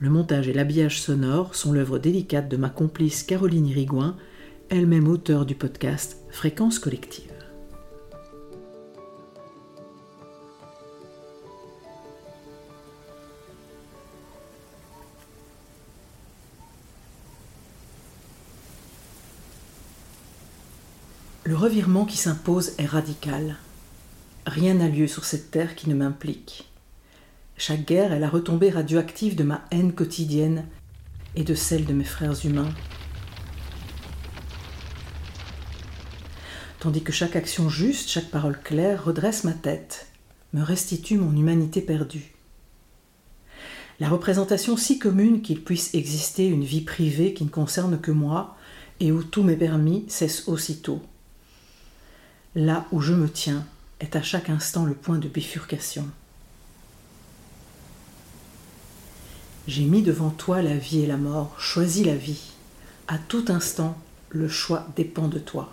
Le montage et l'habillage sonore sont l'œuvre délicate de ma complice Caroline Irigoyen, elle-même auteure du podcast Fréquence collective. Le revirement qui s'impose est radical. Rien n'a lieu sur cette terre qui ne m'implique. Chaque guerre est la retombée radioactive de ma haine quotidienne et de celle de mes frères humains. Tandis que chaque action juste, chaque parole claire redresse ma tête, me restitue mon humanité perdue. La représentation si commune qu'il puisse exister une vie privée qui ne concerne que moi et où tout m'est permis cesse aussitôt. Là où je me tiens est à chaque instant le point de bifurcation. J'ai mis devant toi la vie et la mort, choisis la vie. À tout instant, le choix dépend de toi.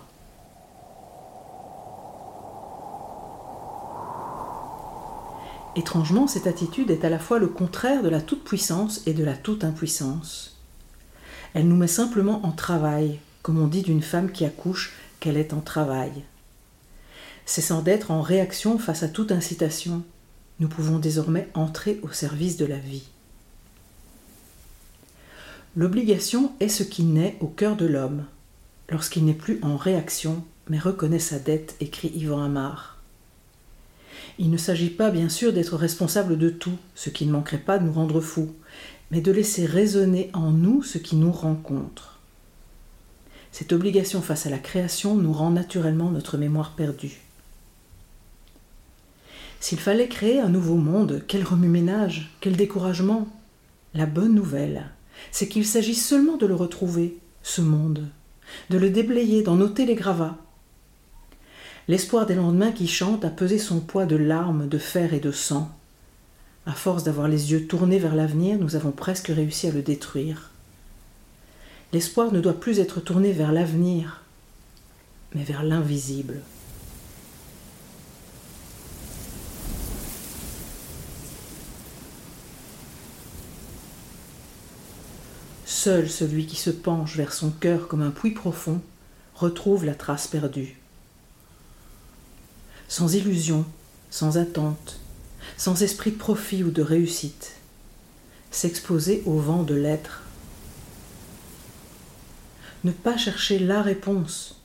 Étrangement, cette attitude est à la fois le contraire de la toute-puissance et de la toute-impuissance. Elle nous met simplement en travail, comme on dit d'une femme qui accouche qu'elle est en travail cessant d'être en réaction face à toute incitation, nous pouvons désormais entrer au service de la vie. L'obligation est ce qui naît au cœur de l'homme, lorsqu'il n'est plus en réaction, mais reconnaît sa dette, écrit Yvan Amar. Il ne s'agit pas, bien sûr, d'être responsable de tout, ce qui ne manquerait pas de nous rendre fous, mais de laisser résonner en nous ce qui nous rencontre. Cette obligation face à la création nous rend naturellement notre mémoire perdue. S'il fallait créer un nouveau monde, quel remue-ménage, quel découragement. La bonne nouvelle, c'est qu'il s'agit seulement de le retrouver, ce monde, de le déblayer, d'en noter les gravats. L'espoir des lendemains qui chantent a pesé son poids de larmes, de fer et de sang. À force d'avoir les yeux tournés vers l'avenir, nous avons presque réussi à le détruire. L'espoir ne doit plus être tourné vers l'avenir, mais vers l'invisible. Seul celui qui se penche vers son cœur comme un puits profond retrouve la trace perdue. Sans illusion, sans attente, sans esprit de profit ou de réussite, s'exposer au vent de l'être. Ne pas chercher la réponse,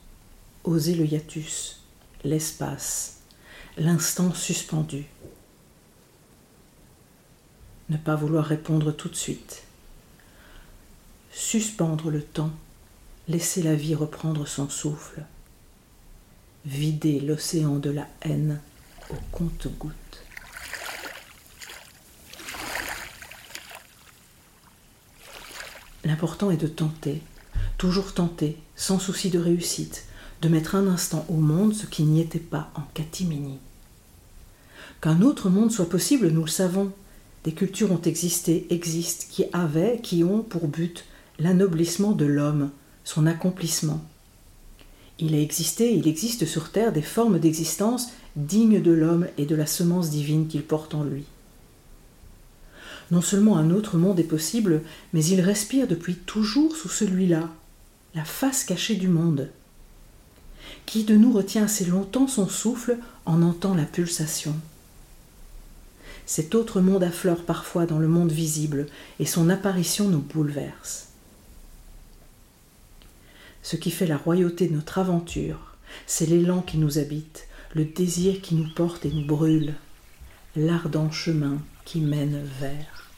oser le hiatus, l'espace, l'instant suspendu. Ne pas vouloir répondre tout de suite suspendre le temps, laisser la vie reprendre son souffle, vider l'océan de la haine au compte-gouttes. L'important est de tenter, toujours tenter, sans souci de réussite, de mettre un instant au monde ce qui n'y était pas en catimini. Qu'un autre monde soit possible, nous le savons. Des cultures ont existé, existent, qui avaient, qui ont pour but l'anoblissement de l'homme, son accomplissement. Il a existé, il existe sur Terre des formes d'existence dignes de l'homme et de la semence divine qu'il porte en lui. Non seulement un autre monde est possible, mais il respire depuis toujours sous celui-là, la face cachée du monde. Qui de nous retient assez longtemps son souffle en entend la pulsation Cet autre monde affleure parfois dans le monde visible, et son apparition nous bouleverse. Ce qui fait la royauté de notre aventure, c'est l'élan qui nous habite, le désir qui nous porte et nous brûle, l'ardent chemin qui mène vers.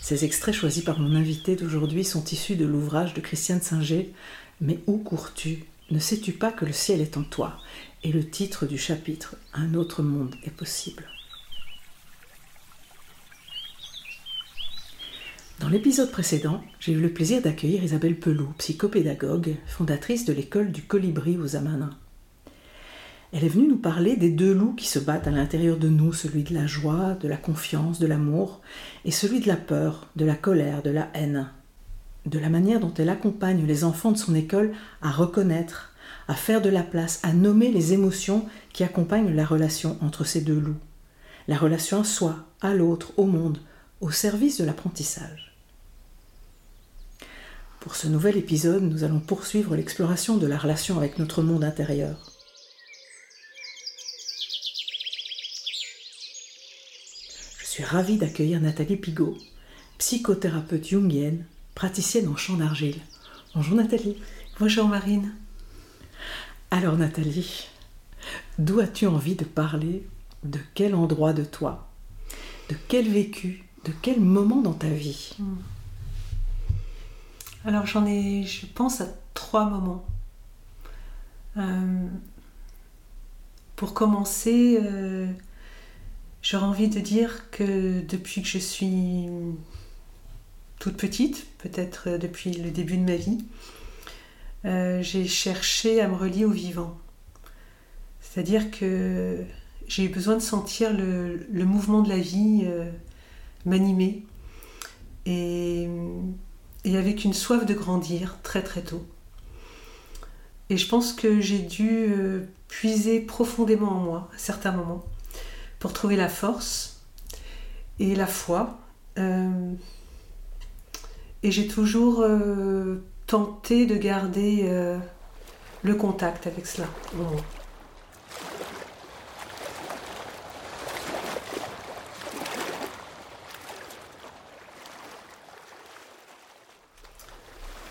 Ces extraits choisis par mon invité d'aujourd'hui sont issus de l'ouvrage de Christiane Singer Mais où cours-tu? Ne sais-tu pas que le ciel est en toi? Et le titre du chapitre Un autre monde est possible. Dans l'épisode précédent, j'ai eu le plaisir d'accueillir Isabelle Pelou, psychopédagogue, fondatrice de l'école du Colibri aux Amanins. Elle est venue nous parler des deux loups qui se battent à l'intérieur de nous, celui de la joie, de la confiance, de l'amour, et celui de la peur, de la colère, de la haine. De la manière dont elle accompagne les enfants de son école à reconnaître, à faire de la place, à nommer les émotions qui accompagnent la relation entre ces deux loups. La relation à soi, à l'autre, au monde, au service de l'apprentissage. Pour ce nouvel épisode, nous allons poursuivre l'exploration de la relation avec notre monde intérieur. suis ravie d'accueillir Nathalie Pigot, psychothérapeute jungienne, praticienne en champ d'argile. Bonjour Nathalie. Bonjour Marine. Alors Nathalie, d'où as-tu envie de parler De quel endroit de toi? De quel vécu? De quel moment dans ta vie? Hmm. Alors j'en ai, je pense à trois moments. Euh, pour commencer, euh, J'aurais envie de dire que depuis que je suis toute petite, peut-être depuis le début de ma vie, euh, j'ai cherché à me relier au vivant. C'est-à-dire que j'ai eu besoin de sentir le, mouvement de la vie euh, m'animer et, avec une soif de grandir très très tôt. Et je pense que j'ai dû euh, puiser profondément en moi à certains moments pour trouver la force et la foi. Et j'ai toujours euh, tenté de garder euh, le contact avec cela.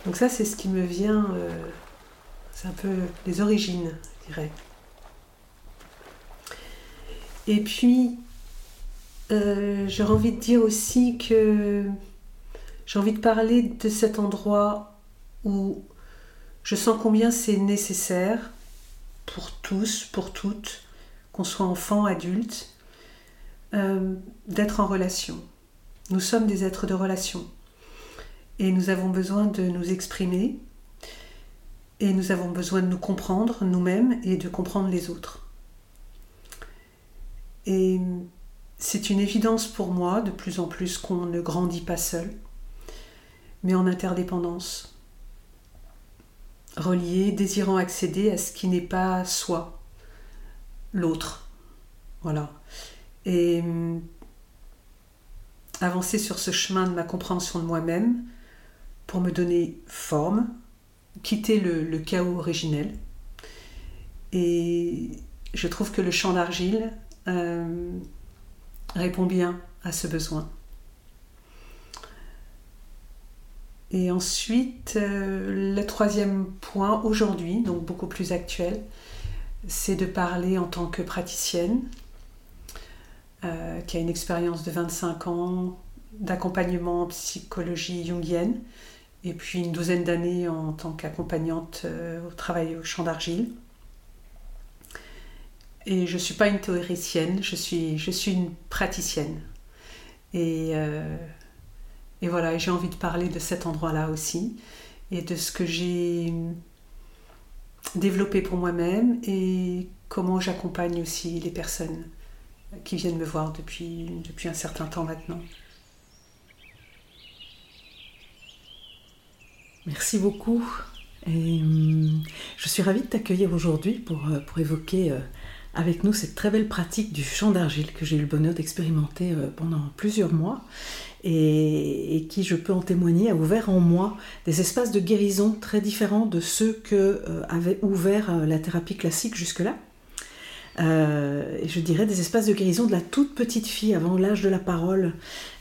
Donc ça, c'est ce qui me vient, c'est un peu les origines, je dirais. Et puis, euh, j'aurais envie de dire aussi que j'ai envie de parler de cet endroit où je sens combien c'est nécessaire pour tous, pour toutes, qu'on soit enfant, adulte, euh, d'être en relation. Nous sommes des êtres de relation et nous avons besoin de nous exprimer et nous avons besoin de nous comprendre nous-mêmes et de comprendre les autres. Et c'est une évidence pour moi de plus en plus qu'on ne grandit pas seul, mais en interdépendance, relié, désirant accéder à ce qui n'est pas soi, l'autre. Voilà. Et hum, avancer sur ce chemin de ma compréhension de moi-même pour me donner forme, quitter le, chaos originel. Et je trouve que le champ d'argile euh, répond bien à ce besoin. Et ensuite, euh, le troisième point aujourd'hui, donc beaucoup plus actuel, c'est de parler en tant que praticienne, euh, qui a une expérience de 25 ans d'accompagnement en psychologie jungienne, et puis une douzaine d'années en tant qu'accompagnante au travail au champ d'argile. Et je ne suis pas une théoricienne, je suis, je suis une praticienne. Et, euh, et voilà, j'ai envie de parler de cet endroit-là aussi et de ce que j'ai développé pour moi-même et comment j'accompagne aussi les personnes qui viennent me voir depuis, depuis un certain temps maintenant. Merci beaucoup. Et, hum, je suis ravie de t'accueillir aujourd'hui pour, euh, pour évoquer euh, avec nous cette très belle pratique du chant d'argile que j'ai eu le bonheur d'expérimenter euh, pendant plusieurs mois et, qui, je peux en témoigner, a ouvert en moi des espaces de guérison très différents de ceux que avait ouvert la thérapie classique jusque-là. et je dirais des espaces de guérison de la toute petite fille avant l'âge de la parole,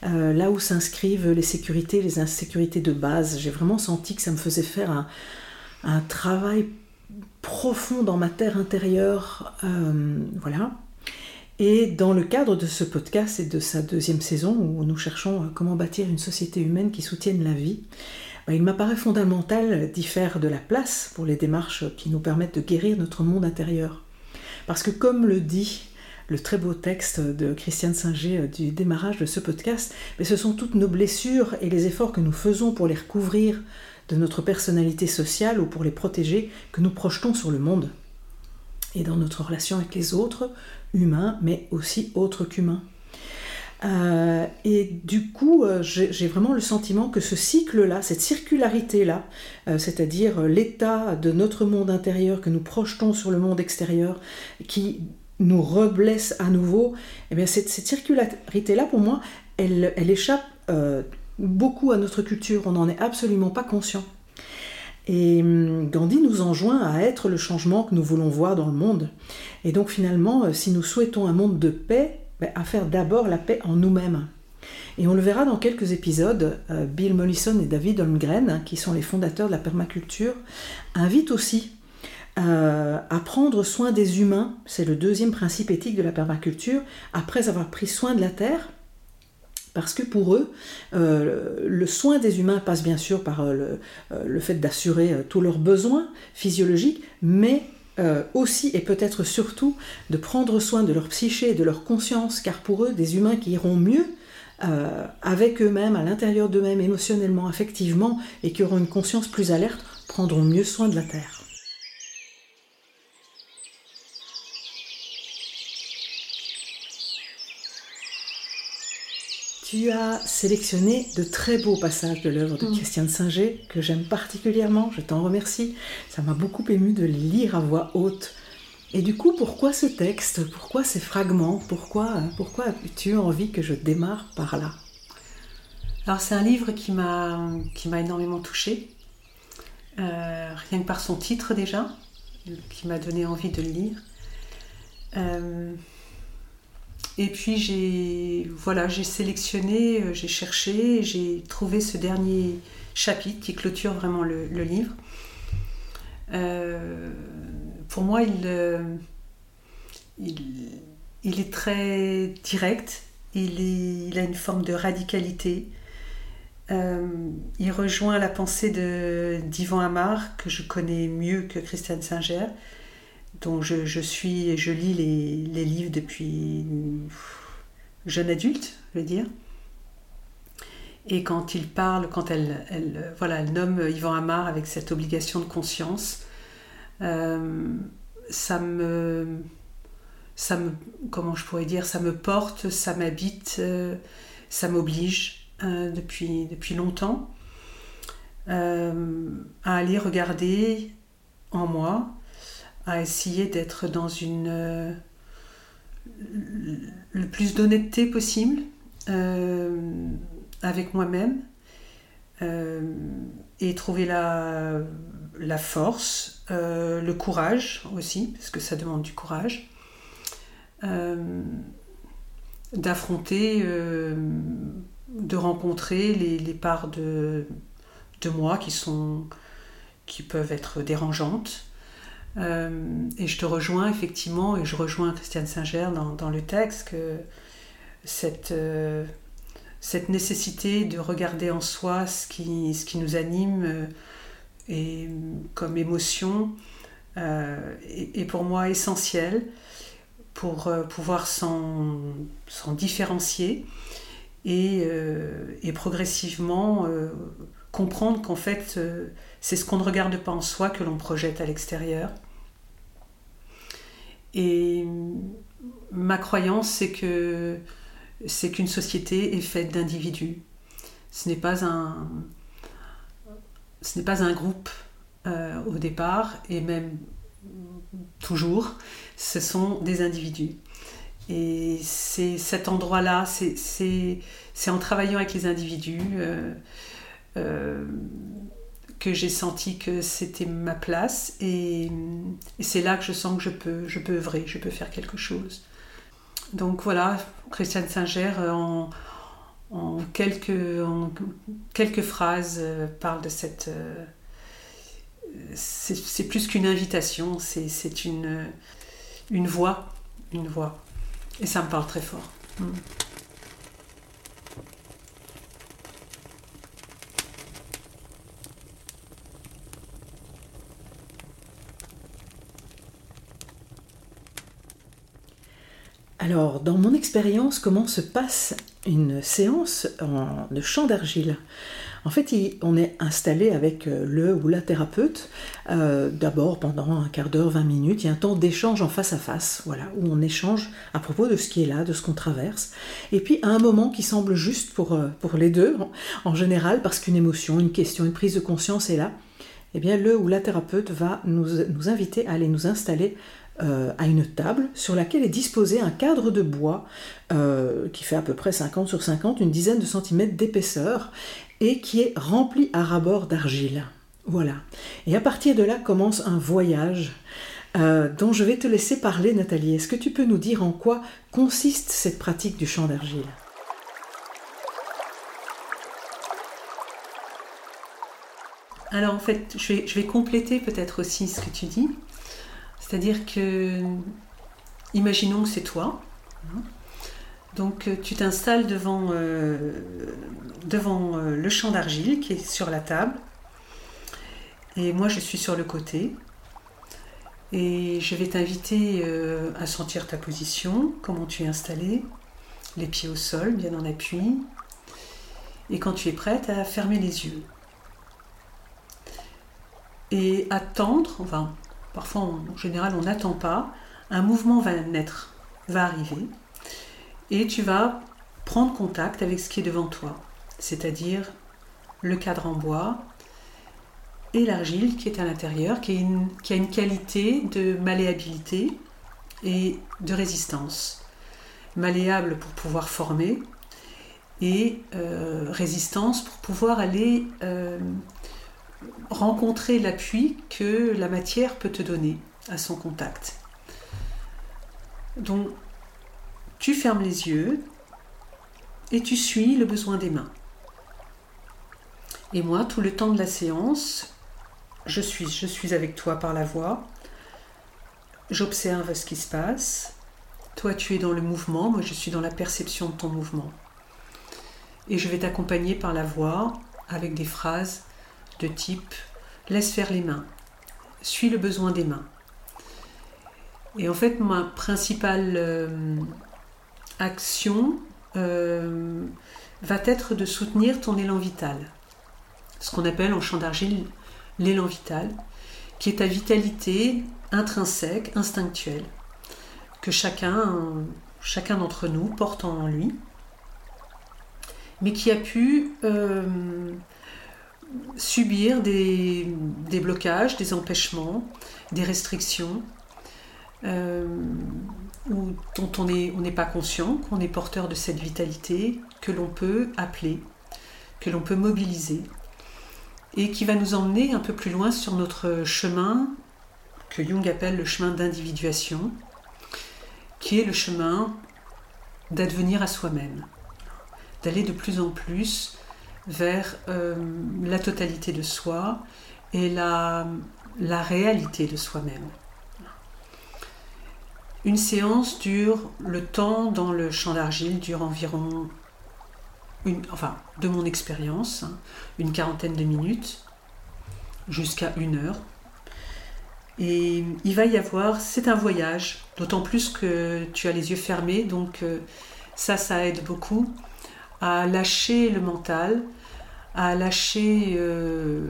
là où s'inscrivent les sécurités, les insécurités de base. J'ai vraiment senti que ça me faisait faire un, un travail profond dans ma terre intérieure. Euh, voilà. Et dans le cadre de ce podcast et de sa deuxième saison, où nous cherchons comment bâtir une société humaine qui soutienne la vie, bah, il m'apparaît fondamental d'y faire de la place pour les démarches qui nous permettent de guérir notre monde intérieur. Parce que comme le dit le très beau texte de Christiane Singer euh, du démarrage de ce podcast, mais ce sont toutes nos blessures et les efforts que nous faisons pour les recouvrir de notre personnalité sociale ou pour les protéger que nous projetons sur le monde et dans notre relation avec les autres, humains, mais aussi autres qu'humains. Euh, et du coup, euh, j'ai vraiment le sentiment que ce cycle-là, cette circularité-là, euh, c'est-à-dire l'état de notre monde intérieur que nous projetons sur le monde extérieur, qui nous reblesse à nouveau, eh bien cette, circularité-là, pour moi, elle, elle échappe beaucoup à notre culture, on n'en est absolument pas conscient. Et hum, Gandhi nous enjoint à être le changement que nous voulons voir dans le monde. Et donc finalement, euh, si nous souhaitons un monde de paix, ben, à faire d'abord la paix en nous-mêmes. Et on le verra dans quelques épisodes, euh, Bill Mollison et David Holmgren, hein, qui sont les fondateurs de la permaculture, invitent aussi euh, à prendre soin des humains. C'est le deuxième principe éthique de la permaculture. Après avoir pris soin de la terre, parce que pour eux, euh, le soin des humains passe bien sûr par euh, euh, le, fait d'assurer tous leurs besoins physiologiques, mais aussi et peut-être surtout de prendre soin de leur psyché et de leur conscience, car pour eux, des humains qui iront mieux avec eux-mêmes, à l'intérieur d'eux-mêmes, émotionnellement, affectivement, et qui auront une conscience plus alerte, prendront mieux soin de la Terre. Tu as sélectionné de très beaux passages de l'œuvre de mm. Christiane Singer que j'aime particulièrement, je t'en remercie. Ça m'a beaucoup ému de les lire à voix haute. Et du coup, pourquoi ce texte? Pourquoi ces fragments? Pourquoi, pourquoi as-tu envie que je démarre par là? Alors c'est un livre qui m'a énormément touchée, euh, rien que par son titre déjà, qui m'a donné envie de le lire. Euh, et puis j'ai voilà, j'ai sélectionné, euh, j'ai cherché, j'ai trouvé ce dernier chapitre qui clôture vraiment le, livre. Euh, pour moi, euh, il, il, est très direct, il, il, a une forme de radicalité. il rejoint la pensée d'Yvan Amar, que je connais mieux que Christiane Singer, dont je, suis je lis les, livres depuis jeune adulte, je veux dire. Et quand il parle, quand elle, voilà, nomme Yvan Amar avec cette obligation de conscience, euh, ça me, porte, ça m'habite, euh, ça m'oblige euh, depuis longtemps à aller regarder en moi à essayer d'être dans une euh, le plus d'honnêteté possible euh, avec moi-même euh, et trouver la, la force, le courage aussi, parce que ça demande du courage, d'affronter, de rencontrer les, les parts de, de moi qui sont qui peuvent être dérangeantes, et je te rejoins effectivement, et je rejoins Christiane Singer dans, dans le texte, que cette, euh, cette nécessité de regarder en soi ce qui, ce qui nous anime euh, et, comme émotion est, pour moi essentielle pour pouvoir s'en différencier et, et progressivement comprendre qu'en fait c'est ce qu'on ne regarde pas en soi que l'on projette à l'extérieur Et ma croyance, c'est que c'est qu'une société est faite d'individus. Ce n'est pas un, ce n'est pas un groupe euh, au départ, et même toujours, ce sont des individus. Et c'est cet endroit-là, c'est en travaillant avec les individus euh, euh, que j'ai senti que c'était ma place. Et, c'est là que je sens que je peux, je peux œuvrer, je peux faire quelque chose. Donc voilà, Christiane Singer, en, en, quelques, quelques phrases, euh, parle de cette... c'est plus qu'une invitation, c'est une, une voix, une voix. Et ça me parle très fort. Mm. Alors, dans mon expérience, comment se passe une séance de chant d'argile? En fait, on est installé avec euh, le ou la thérapeute, euh, d'abord pendant un quart d'heure, 20 minutes, il y a un temps d'échange en face à face, voilà, où on échange à propos de ce qui est là, de ce qu'on traverse. Et puis à un moment qui semble juste pour, euh, les deux, en général, parce qu'une émotion, une question, une prise de conscience est là, eh bien le ou la thérapeute va nous inviter à aller nous installer à une table sur laquelle est disposé un cadre de bois qui fait à peu près 50 sur 50, une dizaine de centimètres d'épaisseur, et qui est rempli à rabord d'argile. Voilà. Et à partir de là commence un voyage euh, dont je vais te laisser parler, Nathalie. Est-ce que tu peux nous dire en quoi consiste cette pratique du champ d'argile? Alors en fait, je vais compléter peut-être aussi ce que tu dis. C'est-à-dire que, imaginons que c'est toi, hein, donc euh, tu t'installes devant, euh, devant euh, le champ d'argile qui est sur la table. Et moi je suis sur le côté. Et je vais t'inviter à sentir ta position, comment tu es installé, les pieds au sol, bien en appui. Et quand tu es prête, à fermer les yeux. Et attendre, enfin parfois en général on n'attend pas, un mouvement va naître, va arriver. Et tu vas prendre contact avec ce qui est devant toi, c'est-à-dire le cadre en bois et l'argile qui est à l'intérieur, qui, a une qualité de malléabilité et de résistance. Malléable pour pouvoir former et euh, résistance pour pouvoir aller euh, rencontrer l'appui que la matière peut te donner à son contact. Donc tu fermes les yeux et tu suis le besoin des mains. Et moi, tout le temps de la séance, je suis, je suis avec toi par la voix. J'observe ce qui se passe. Toi, tu es dans le mouvement, moi, je suis dans la perception de ton mouvement. Et je vais t'accompagner par la voix avec des phrases de type laisse faire les mains, suis le besoin des mains. Et en fait, ma principale euh, action euh, va être de soutenir ton élan vital. Ce qu'on appelle en champ d'argile l'élan vital, qui est ta vitalité intrinsèque, instinctuelle, que chacun, chacun d'entre nous porte en lui, mais qui a pu euh, subir des, blocages, des empêchements, des restrictions, euh, dont on n'est pas conscient, qu'on est porteur de cette vitalité que l'on peut appeler, que l'on peut mobiliser, et qui va nous emmener un peu plus loin sur notre chemin que Jung appelle le chemin d'individuation, qui est le chemin d'advenir à soi-même, d'aller de plus en plus vers euh, la totalité de soi et la réalité de soi-même. Une séance dure, le temps dans le champ d'argile dure environ, une, enfin, de mon expérience, une quarantaine de minutes, jusqu'à une heure. Et il va y avoir, c'est un voyage, d'autant plus que tu as les yeux fermés, donc euh, ça, ça aide beaucoup à lâcher le mental, à lâcher euh,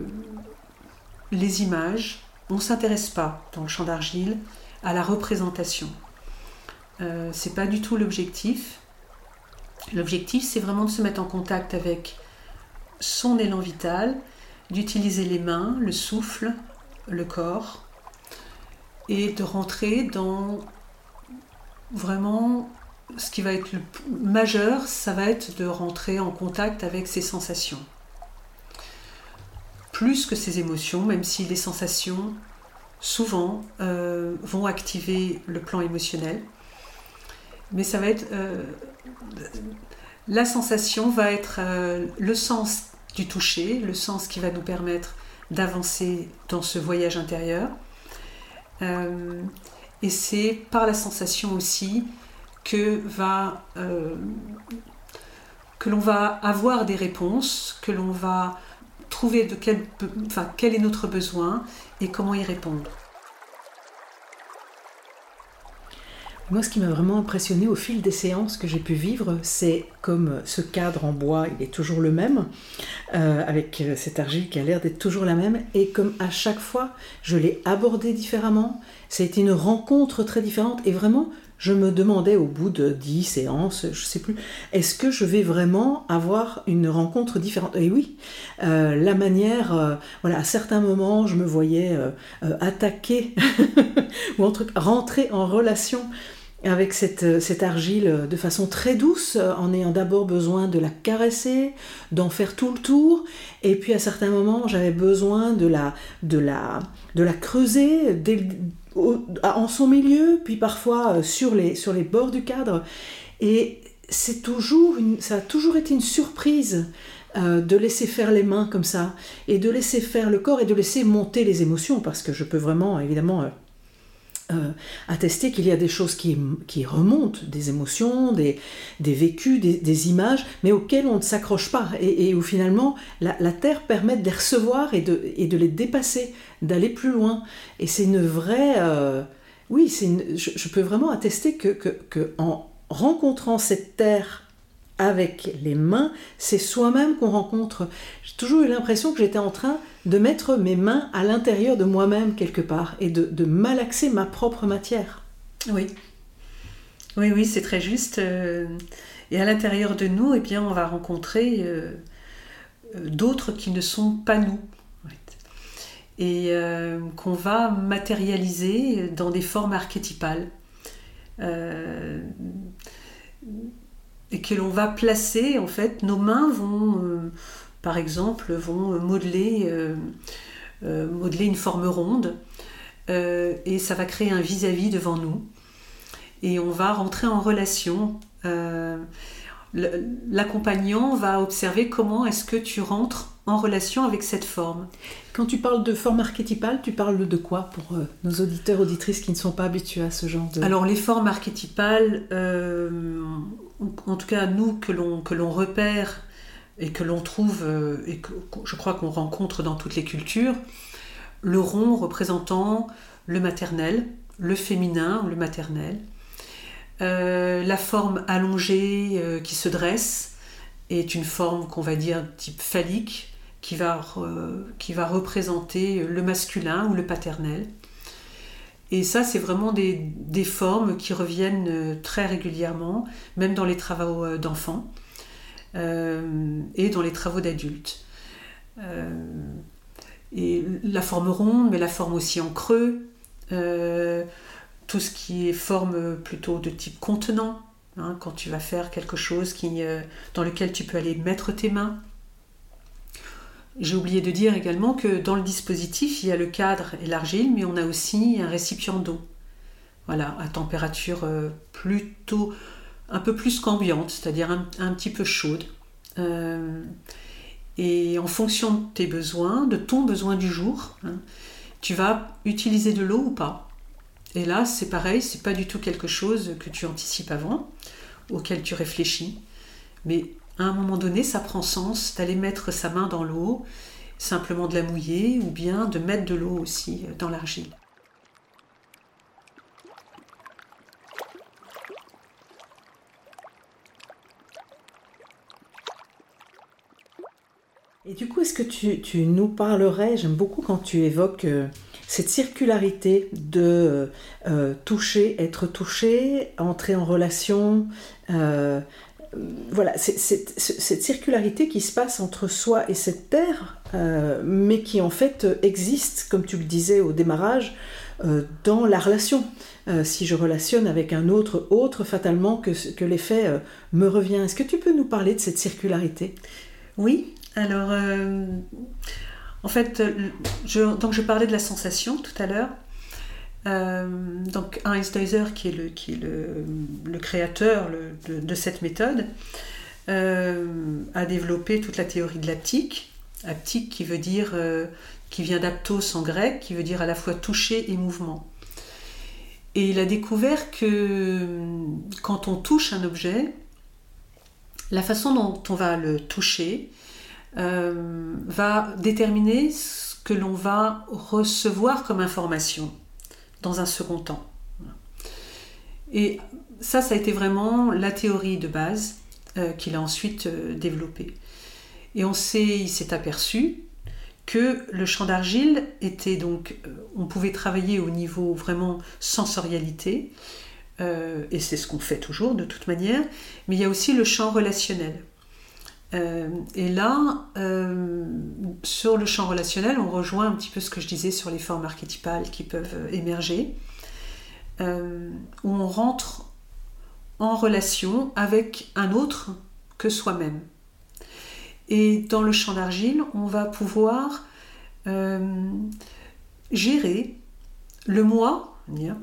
les images. On ne s'intéresse pas dans le champ d'argile à la représentation. Euh, c'est pas du tout l'objectif. L'objectif, c'est vraiment de se mettre en contact avec son élan vital, d'utiliser les mains, le souffle, le corps, et de rentrer dans vraiment ce qui va être le majeur, ça va être de rentrer en contact avec ses sensations. Plus que ses émotions, même si les sensations, souvent, euh, vont activer le plan émotionnel. Mais ça va être... Euh, la sensation va être euh, le sens du toucher, le sens qui va nous permettre d'avancer dans ce voyage intérieur. et c'est par la sensation aussi que va que l'on va avoir des réponses, que l'on va trouver de quel, enfin, quel est notre besoin et comment y répondre. Moi, ce qui m'a vraiment impressionné au fil des séances que j'ai pu vivre, c'est comme ce cadre en bois, il est toujours le même, euh, avec cette argile qui a l'air d'être toujours la même, et comme à chaque fois, je l'ai abordé différemment, ça a été une rencontre très différente, et vraiment, je me demandais au bout de dix séances, je sais plus, est-ce que je vais vraiment avoir une rencontre différente? Et oui, euh, la manière, euh, voilà, à certains moments, je me voyais attaquer ou entre, rentrer en relation avec cette, cette, argile de façon très douce, en ayant d'abord besoin de la caresser, d'en faire tout le tour, et puis à certains moments j'avais besoin de la, de la, de la creuser en son milieu, puis parfois euh, sur les, sur les bords du cadre. Et c'est toujours ça a toujours été une surprise euh, de laisser faire les mains comme ça, et de laisser faire le corps, et de laisser monter les émotions, parce que je peux vraiment, évidemment, euh, attester qu'il y a des choses qui, qui remontent, des émotions, des, des vécus, des, images, mais auxquelles on ne s'accroche pas, et, où finalement la, Terre permet de les recevoir et de, et de les dépasser, d'aller plus loin. Et c'est une vraie... Euh, oui, c'est je, peux vraiment attester que, que, que en rencontrant cette Terre avec les mains, c'est soi-même qu'on rencontre. J'ai toujours eu l'impression que j'étais en train de mettre mes mains à l'intérieur de moi-même quelque part et de, malaxer ma propre matière. Oui, oui, oui, c'est très juste. Euh, et à l'intérieur de nous, eh bien, on va rencontrer euh, euh, d'autres qui ne sont pas nous. Et qu'on va matérialiser dans des formes archétypales et que l'on va placer, en fait, nos mains vont, par exemple, vont modeler, euh, euh, modeler une forme ronde, et ça va créer un vis-à-vis devant nous, et on va rentrer en relation. L'accompagnant va observer comment est-ce que tu rentres en relation avec cette forme. Quand tu parles de forme archétypale, tu parles de quoi pour nos auditeurs, auditrices qui ne sont pas habitués à ce genre de... Alors les formes archétypales, en tout cas nous que l'on que l'on repère et que l'on trouve euh, et que je crois qu'on rencontre dans toutes les cultures, le rond représentant le maternel, le féminin, le maternel, euh, la forme allongée euh, qui se dresse est une forme qu'on va dire type phallique qui va, représenter le masculin ou le paternel. Et ça, c'est vraiment des, formes qui reviennent très régulièrement, même dans les travaux d'enfants et dans les travaux d'adultes. et la forme ronde, mais la forme aussi en creux, tout ce qui est forme plutôt de type contenant, hein, quand tu vas faire quelque chose dans lequel tu peux aller mettre tes mains, j'ai oublié de dire également que dans le dispositif, il y a le cadre et l'argile, mais on a aussi un récipient d'eau. Voilà, à température euh, plutôt un peu plus qu'ambiante, c'est-à-dire un, petit peu chaude. Euh, et en fonction de tes besoins, de ton besoin du jour, hein, tu vas utiliser de l'eau ou pas. Et là, c'est pareil, c'est pas du tout quelque chose que tu anticipes avant, auquel tu réfléchis. Mais à un moment donné, ça prend sens d'aller mettre sa main dans l'eau, simplement de la mouiller, ou bien de mettre de l'eau aussi dans l'argile. Et du coup, est-ce que tu, nous parlerais, j'aime beaucoup quand tu évoques euh, cette circularité de toucher, être touché, entrer en relation, voilà, cette, cette circularité qui se passe entre soi et cette terre, mais qui en fait existe, comme tu le disais au démarrage, dans la relation. Euh, si je relationne avec un autre autre, fatalement que, que l'effet euh, me revient. Est-ce que tu peux nous parler de cette circularité? Oui, alors euh, en fait, je, donc je parlais de la sensation tout à l'heure. donc Heinz Deiser, qui est le, créateur de, de, cette méthode, a développé toute la théorie de l'aptique. Aptique qui veut dire, qui vient d'aptos en grec, qui veut dire à la fois toucher et mouvement. Et il a découvert que quand on touche un objet, la façon dont on va le toucher euh, va déterminer ce que l'on va recevoir comme information dans un second temps. Et ça, ça a été vraiment la théorie de base euh, qu'il a ensuite euh, développée. Et on s'est, il s'est aperçu que le champ d'argile était donc, on pouvait travailler au niveau vraiment sensorialité, et c'est ce qu'on fait toujours de toute manière, mais il y a aussi le champ relationnel. Euh, et là, sur le champ relationnel, on rejoint un petit peu ce que je disais sur les formes archétypales qui peuvent émerger, où on rentre en relation avec un autre que soi-même. Et dans le champ d'argile, on va pouvoir euh, gérer le moi,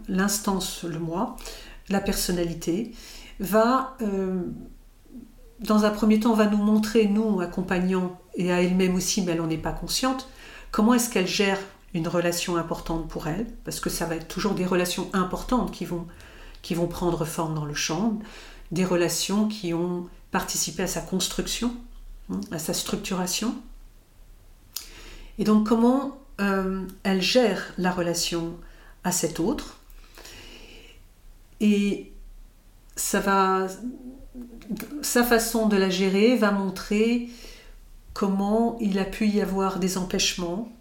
l'instance, le moi, la personnalité, va, euh, dans un premier temps, va nous montrer, nous, accompagnants, et à elle-même aussi, mais elle n'en est pas consciente, comment est-ce qu'elle gère une relation importante pour elle, parce que ça va être toujours des relations importantes qui vont, prendre forme dans le champ, des relations qui ont participé à sa construction, à sa structuration. Et donc comment euh, elle gère la relation à cet autre. Et ça va, sa façon de la gérer va montrer comment il a pu y avoir des empêchements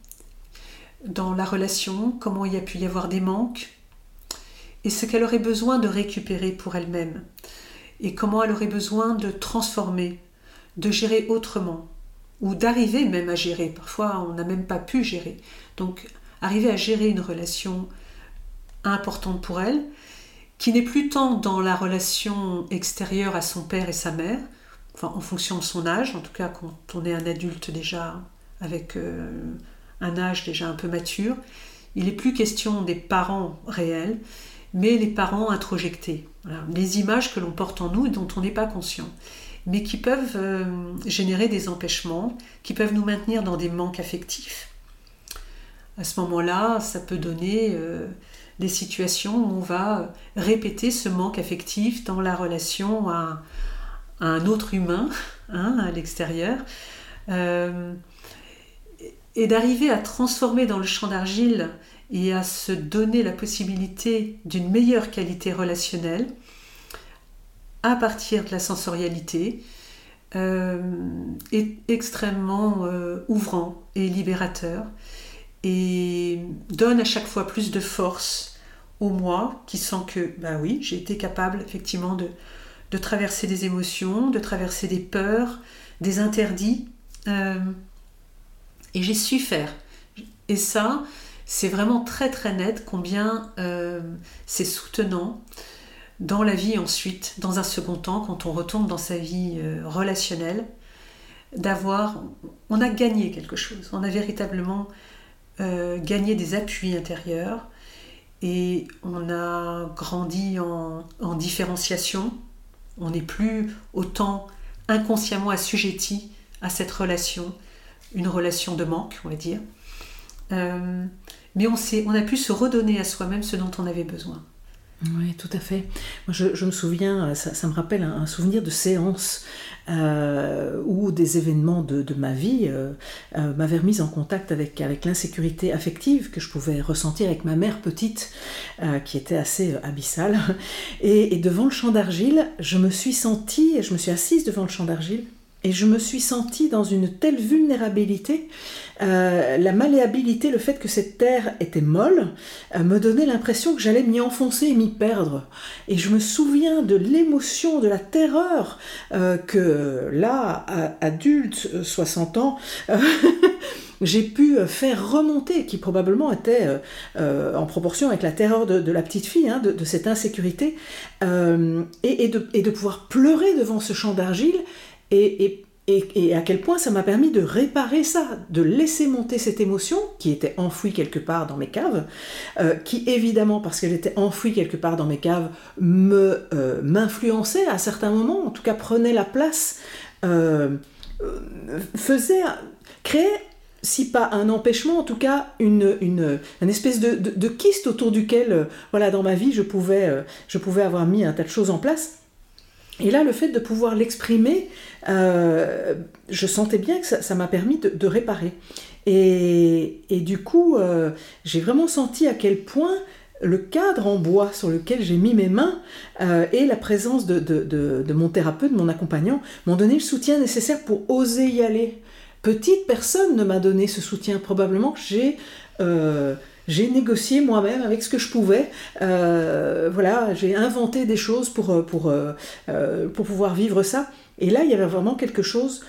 dans la relation, comment il a pu y avoir des manques, et ce qu'elle aurait besoin de récupérer pour elle-même, et comment elle aurait besoin de transformer de gérer autrement, ou d'arriver même à gérer. Parfois, on n'a même pas pu gérer. Donc, arriver à gérer une relation importante pour elle, qui n'est plus tant dans la relation extérieure à son père et sa mère, en fonction de son âge, en tout cas quand on est un adulte déjà avec euh, un âge déjà un peu mature, il n'est plus question des parents réels, mais les parents introjectés, les images que l'on porte en nous et dont on n'est pas conscient mais qui peuvent euh, générer des empêchements, qui peuvent nous maintenir dans des manques affectifs. À ce moment-là, ça peut donner euh, des situations où on va répéter ce manque affectif dans la relation à, un autre humain, hein, à l'extérieur, euh, et d'arriver à transformer dans le champ d'argile et à se donner la possibilité d'une meilleure qualité relationnelle, à partir de la sensorialité euh, est extrêmement euh, ouvrant et libérateur et donne à chaque fois plus de force au moi qui sent que, bah oui, j'ai été capable effectivement de, de, traverser des émotions, de traverser des peurs, des interdits, euh, et j'ai su faire. Et ça, c'est vraiment très très net combien c'est soutenant dans la vie ensuite, dans un second temps, quand on retourne dans sa vie euh, relationnelle, d'avoir, on a gagné quelque chose, on a véritablement euh, gagné des appuis intérieurs et on a grandi en, différenciation, on n'est plus autant inconsciemment assujetti à cette relation, une relation de manque, on va dire. Euh, mais on, on a pu se redonner à soi-même ce dont on avait besoin. Oui, tout à fait. Moi, je, me souviens, ça, me rappelle un, souvenir de séance euh, où des événements de, ma vie euh, euh, m'avaient remis en contact avec, avec l'insécurité affective que je pouvais ressentir avec ma mère petite, qui était assez abyssale. Et, devant le champ d'argile, je me suis sentie, je me suis assise devant le champ d'argile, et je me suis sentie dans une telle vulnérabilité. Euh, la malléabilité, le fait que cette terre était molle, euh, me donnait l'impression que j'allais m'y enfoncer et m'y perdre. Et je me souviens de l'émotion, de la terreur euh, que là, adulte, 60 ans, j'ai pu faire remonter, qui probablement était en proportion avec la terreur de, la petite fille, hein, de, cette insécurité, et, de, et de pouvoir pleurer devant ce champ d'argile et, à quel point ça m'a permis de réparer ça, de laisser monter cette émotion qui était enfouie quelque part dans mes caves, euh, qui évidemment, parce qu'elle était enfouie quelque part dans mes caves, me euh, m'influençait à certains moments, en tout cas prenait la place, euh, faisait, créait si pas un empêchement, en tout cas une, espèce de, de, kyste autour duquel, voilà, dans ma vie, je pouvais avoir mis un tas de choses en place. Et là, le fait de pouvoir l'exprimer, euh, je sentais bien que ça m'a permis de, réparer. Et, du coup, euh, j'ai vraiment senti à quel point le cadre en bois sur lequel j'ai mis mes mains euh, et la présence de, de, mon thérapeute, mon accompagnant, m'ont donné le soutien nécessaire pour oser y aller. Petite personne ne m'a donné ce soutien. Probablement que j'ai j'ai négocié moi-même avec ce que je pouvais. Euh, voilà, j'ai inventé des choses pour, euh, pour, euh, pour pouvoir vivre ça. Et là, il y avait vraiment quelque chose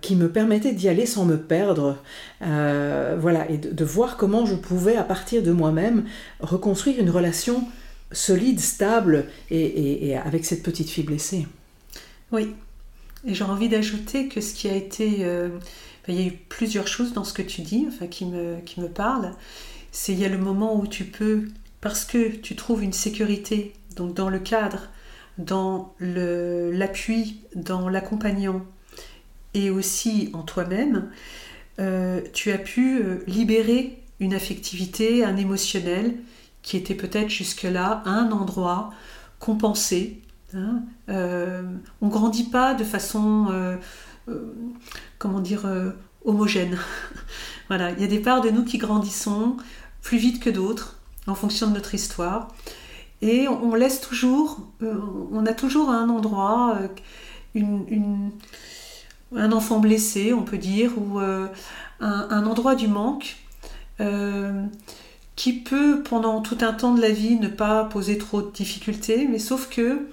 qui me permettait d'y aller sans me perdre. voilà, et de, voir comment je pouvais, à partir de moi-même, reconstruire une relation solide, stable et, avec cette petite fille blessée. Oui, et j'ai envie d'ajouter que ce qui a été... il y a eu plusieurs choses dans ce que tu dis, enfin, qui me, qui me parlent c'est il y a le moment où tu peux, parce que tu trouves une sécurité, donc dans le cadre, dans l'appui, dans l'accompagnant et aussi en toi-même, euh, tu as pu euh, libérer une affectivité, un émotionnel qui était peut-être jusque-là à un endroit compensé. Hein. Euh, on ne grandit pas de façon, comment dire, homogène. voilà, il y a des parts de nous qui grandissons plus vite que d'autres en fonction de notre histoire. Et on laisse toujours, euh, on a toujours un endroit, euh, un enfant blessé, on peut dire, ou euh, un, endroit du manque qui peut, pendant tout un temps de la vie, ne pas poser trop de difficultés, mais sauf que,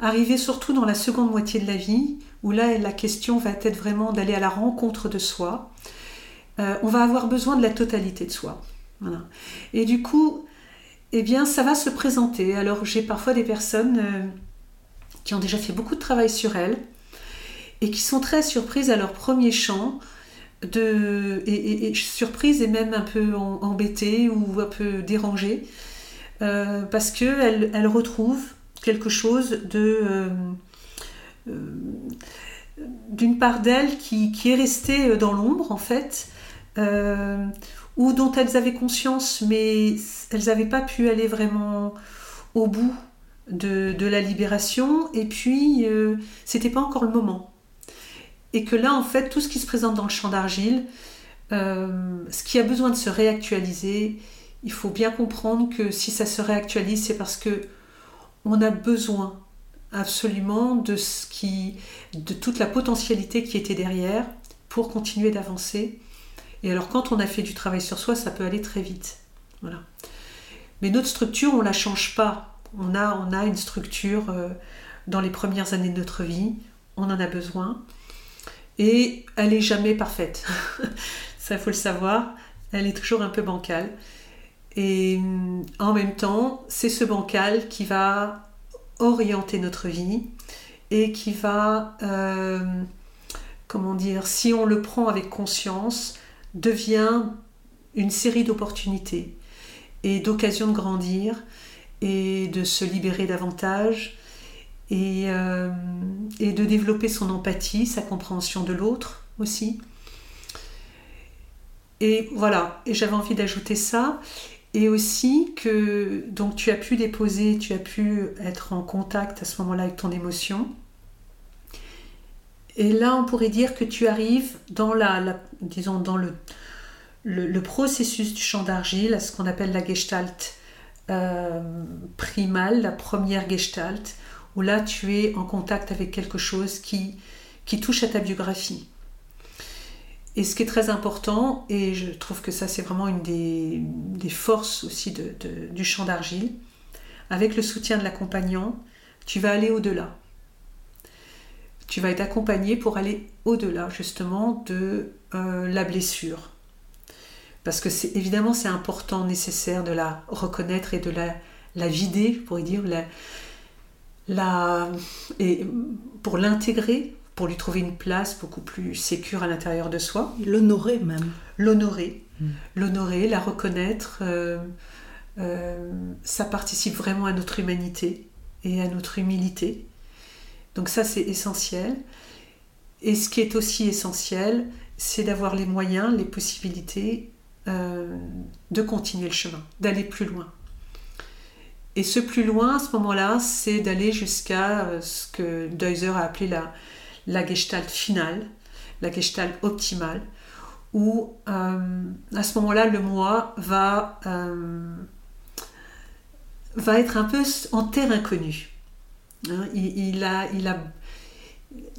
arriver surtout dans la seconde moitié de la vie, où là, la question va être vraiment d'aller à la rencontre de soi, on va avoir besoin de la totalité de soi. Et du coup, eh bien, ça va se présenter. Alors, j'ai parfois des personnes euh, qui ont déjà fait beaucoup de travail sur elles et qui sont très surprises à leur premier chant, de, et, surprises et même un peu embêtées ou un peu dérangées, euh, parce qu'elles elles retrouvent quelque chose de... Euh, d'une part d'elles qui, qui, est restée dans l'ombre en fait, ou dont elles avaient conscience, mais elles n'avaient pas pu aller vraiment au bout de, la libération, et puis euh, c'était pas encore le moment. Et que là, en fait, tout ce qui se présente dans le champ d'argile, euh, ce qui a besoin de se réactualiser, il faut bien comprendre que si ça se réactualise, c'est parce que on a besoin absolument de ce de toute la potentialité qui était derrière pour continuer d'avancer et alors quand on a fait du travail sur soi, ça peut aller très vite. Voilà. Mais notre structure, on ne la change pas. On a, on a une structure euh, dans les premières années de notre vie, on en a besoin. Et elle n'est jamais parfaite. ça, faut le savoir. Elle est toujours un peu bancale. Et en même temps, c'est ce bancal qui va orienter notre vie et qui va, euh, comment dire, si on le prend avec conscience, devient une série d'opportunités et d'occasions de grandir et de se libérer davantage et, euh, et de développer son empathie, sa compréhension de l'autre aussi. Et voilà, et j'avais envie d'ajouter ça. Et aussi que donc tu as pu déposer, tu as pu être en contact à ce moment-là avec ton émotion. Et là, on pourrait dire que tu arrives dans la, disons dans le, processus du champ d'argile, à ce qu'on appelle la gestalt euh, primale, la première gestalt, où là tu es en contact avec quelque chose qui, touchent à ta biographie. Et ce qui est très important, et je trouve que ça c'est vraiment une des, forces aussi du champ d'argile, avec le soutien de l'accompagnant, tu vas aller au-delà. Tu vas être accompagné pour aller au-delà justement de euh, la blessure. Parce que c'est évidemment c'est important, nécessaire de la reconnaître et de la, la vider, pour dire, la, la, et pour l'intégrer, pour lui trouver une place beaucoup plus sécure à l'intérieur de soi. L'honorer même. L'honorer. Hmm. L'honorer, la reconnaître. Euh, euh, ça participe vraiment à notre humanité et à notre humilité. Donc ça, c'est essentiel. Et ce qui est aussi essentiel, c'est d'avoir les moyens, les possibilités euh, de continuer le chemin, d'aller plus loin. Et ce plus loin, à ce moment-là, c'est d'aller jusqu'à euh, ce que Deuser a appelé la, la gestalt finale, la gestalt optimale, où euh, à ce moment-là, le moi va, va être un peu en terre inconnue. Hein, il, a, il a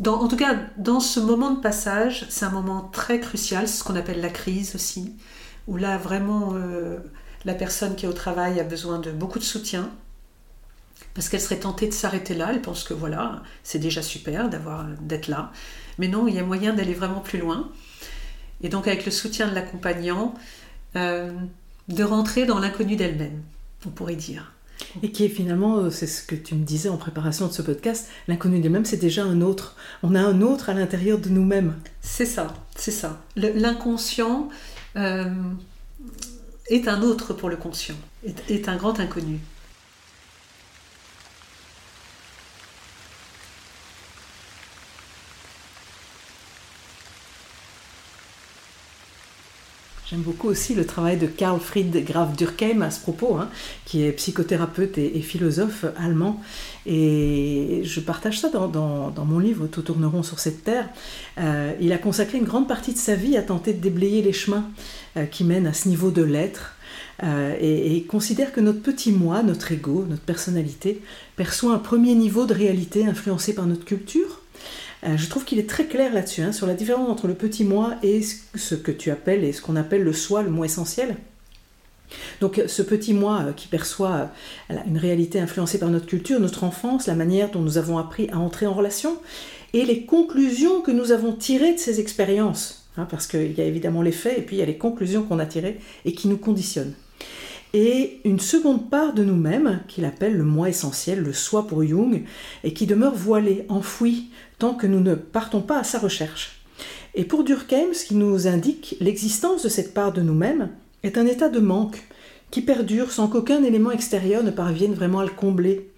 en tout cas, dans ce moment de passage, c'est un moment très crucial, c'est ce qu'on appelle la crise aussi, où là vraiment euh, la personne qui est au travail a besoin de beaucoup de soutien, parce qu'elle serait tentée de s'arrêter là, elle pense que voilà, c'est déjà super d'avoir d'être là, mais non, il y a moyen d'aller vraiment plus loin. Et donc avec le soutien de l'accompagnant, euh, de rentrer dans l'inconnu d'elle-même, on pourrait dire. Et qui est finalement, euh, c'est ce que tu me disais en préparation de ce podcast, l'inconnu d'elle-même, c'est déjà un autre. On a un autre à l'intérieur de nous-mêmes. C'est ça, c'est ça. L'inconscient euh, est un autre pour le conscient, est un grand inconnu. J'aime beaucoup aussi le travail de Karl Fried Graf Durkheim à ce propos, hein, qui est psychothérapeute et, philosophe allemand. Et je partage ça dans, mon livre Tout tourneront sur cette terre. Euh, il a consacré une grande partie de sa vie à tenter de déblayer les chemins euh, qui mènent à ce niveau de l'être. Euh, et, et, considère que notre petit moi, notre ego, notre personnalité, perçoit un premier niveau de réalité influencé par notre culture, euh, je trouve qu'il est très clair là-dessus, hein, sur la différence entre le petit moi et ce que tu appelles et ce qu'on appelle le soi, le moi essentiel. Donc ce petit moi euh, qui perçoit euh, une réalité influencée par notre culture, notre enfance, la manière dont nous avons appris à entrer en relation, et les conclusions que nous avons tirées de ces expériences. Hein, parce qu'il y a évidemment les faits et puis il y a les conclusions qu'on a tirées et qui nous conditionnent et une seconde part de nous-mêmes, qu'il appelle le moi essentiel, le soi pour Jung, et qui demeure voilé, enfoui, tant que nous ne partons pas à sa recherche. Et pour Durkheim, ce qui nous indique l'existence de cette part de nous-mêmes est un état de manque qui perdure sans qu'aucun élément extérieur ne parvienne vraiment à le combler.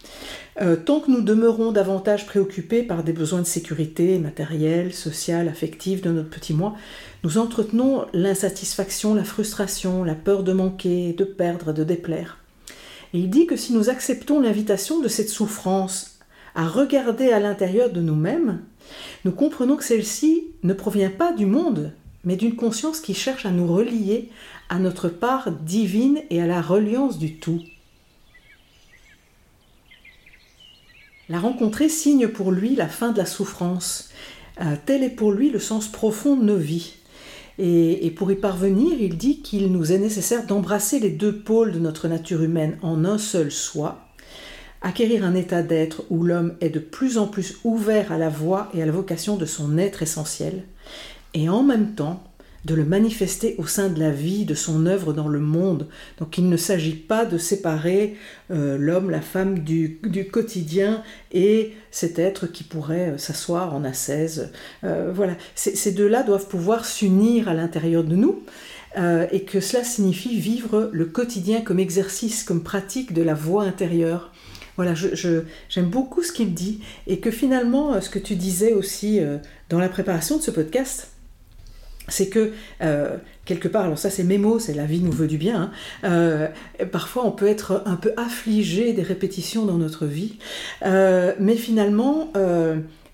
Euh, tant que nous demeurons davantage préoccupés par des besoins de sécurité matérielle, sociale, affective de notre petit moi, nous entretenons l'insatisfaction, la frustration, la peur de manquer, de perdre, de déplaire. Et il dit que si nous acceptons l'invitation de cette souffrance à regarder à l'intérieur de nous-mêmes, nous comprenons que celle-ci ne provient pas du monde, mais d'une conscience qui cherche à nous relier à notre part divine et à la reliance du tout. La rencontrer signe pour lui la fin de la souffrance. Euh, tel est pour lui le sens profond de nos vies. Et, et pour y parvenir, il dit qu'il nous est nécessaire d'embrasser les deux pôles de notre nature humaine en un seul soi, acquérir un état d'être où l'homme est de plus en plus ouvert à la voix et à la vocation de son être essentiel, et en même temps de le manifester au sein de la vie, de son œuvre dans le monde. Donc il ne s'agit pas de séparer euh, l'homme, la femme du, quotidien et cet être qui pourrait euh, s'asseoir en ascèse. Euh, voilà, ces deux-là doivent pouvoir s'unir à l'intérieur de nous. et que cela signifie vivre le quotidien comme exercice, comme pratique de la voix intérieure. Voilà, j'aime beaucoup ce qu'il dit. Et que finalement, ce que tu disais aussi dans la préparation de ce podcast, c'est que euh, quelque part, alors ça c'est mes mots, c'est la vie nous veut du bien, hein, euh, parfois on peut être un peu affligé des répétitions dans notre vie, euh, mais finalement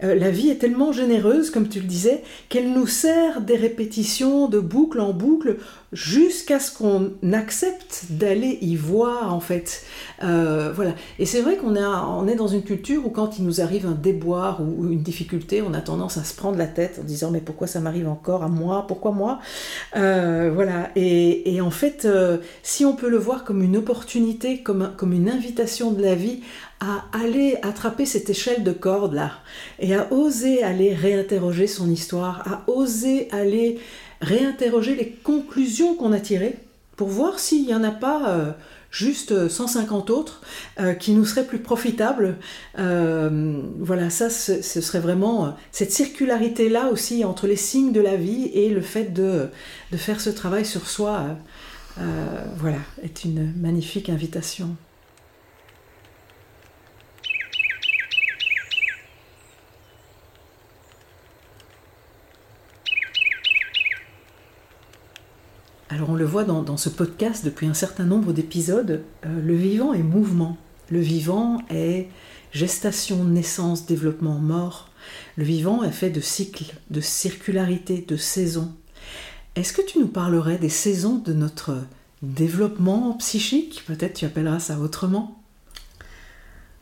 euh, la vie est tellement généreuse, comme tu le disais, qu'elle nous sert des répétitions de boucle en boucle jusqu'à ce qu'on accepte d'aller y voir, en fait. Euh, voilà. Et c'est vrai qu'on on est dans une culture où quand il nous arrive un déboire ou une difficulté, on a tendance à se prendre la tête en disant mais pourquoi ça m'arrive encore à moi? Pourquoi moi? Euh, Voilà. Et, en fait, si on peut le voir comme une opportunité, comme une invitation de la vie à aller attraper cette échelle de corde là et à oser aller réinterroger son histoire, à oser aller réinterroger les conclusions qu'on a tirées pour voir s'il n'y en a pas euh, juste 150 autres euh, qui nous seraient plus profitables. Euh, voilà, ça ce, serait vraiment cette circularité là aussi entre les signes de la vie et le fait de, de faire ce travail sur soi. voilà, est une magnifique invitation. On le voit dans, ce podcast depuis un certain nombre d'épisodes, euh, le vivant est mouvement. Le vivant est gestation, naissance, développement, mort. Le vivant est fait de cycles, de circularité, de saisons. Est-ce que tu nous parlerais des saisons de notre développement psychique? Peut-être tu appelleras ça autrement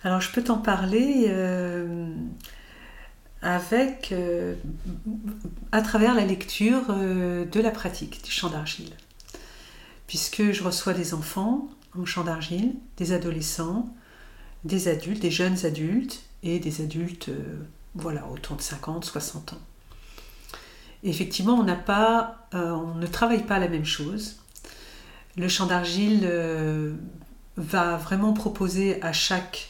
Alors je peux t'en parler euh, avec, euh, à travers la lecture de la pratique du chant d'argile. Puisque je reçois des enfants en chant d'argile, des adolescents, des adultes, des jeunes adultes et des adultes, euh, voilà, autour de 50, 60 ans. effectivement, on n'a pas, on ne travaille pas la même chose. Le chant d'argile va vraiment proposer à chaque,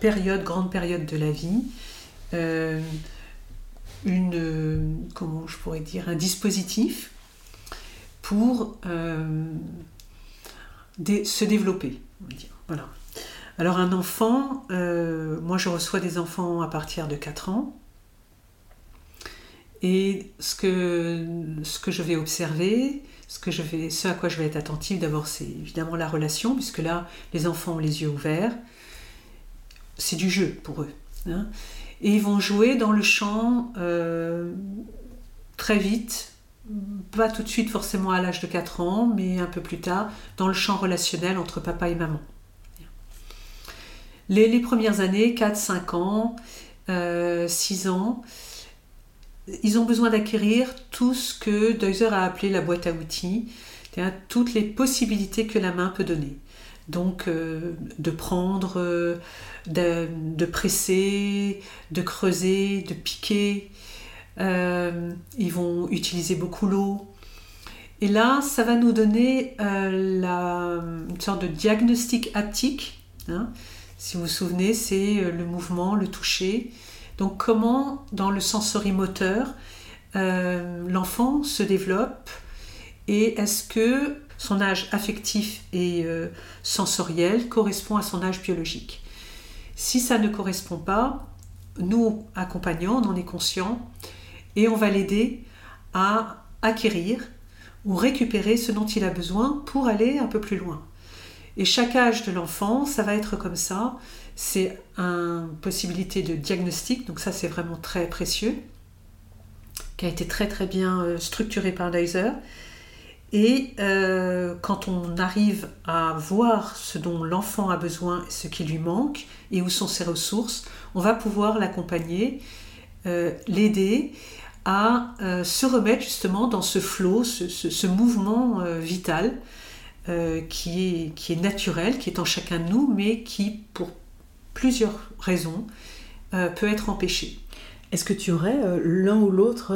période, grande période de la vie, euh, une, comment je pourrais dire, un dispositif pour euh, se développer. Voilà. Alors un enfant, euh, moi je reçois des enfants à partir de 4 ans. Et ce que, ce que je vais observer, ce, à quoi je vais être attentive, d'abord c'est évidemment la relation, puisque là les enfants ont les yeux ouverts. C'est du jeu pour eux. Hein. Et ils vont jouer dans le champ euh, très vite, pas tout de suite forcément à l'âge de 4 ans, mais un peu plus tard, dans le champ relationnel entre papa et maman. Les, premières années, 4, 5 ans, 6 euh, ans, ils ont besoin d'acquérir tout ce que Deuser a appelé la boîte à outils, toutes les possibilités que la main peut donner. Donc euh, de prendre de, presser, de creuser, de piquer. Euh, ils vont utiliser beaucoup l'eau. Et là, ça va nous donner euh, la, une sorte de diagnostic haptique. Hein. Si vous vous souvenez, c'est euh, le mouvement, le toucher. Donc comment, dans le sensorimoteur, l'enfant se développe et est-ce que son âge affectif et sensoriel correspond à son âge biologique? Si ça ne correspond pas, nous, accompagnants, on en est conscient et on va l'aider à acquérir ou récupérer ce dont il a besoin pour aller un peu plus loin. Et chaque âge de l'enfant, ça va être comme ça. C'est une possibilité de diagnostic, donc ça c'est vraiment très précieux, qui a été très très bien euh, structuré par Deiser. Et euh, quand on arrive à voir ce dont l'enfant a besoin, ce qui lui manque et où sont ses ressources, on va pouvoir l'accompagner, euh, l'aider à euh, se remettre justement dans ce flot, ce, mouvement vital qui, est, qui est naturel, qui est en chacun de nous, mais qui, pour plusieurs raisons, peut être empêché. Est-ce que tu aurais l'un ou l'autre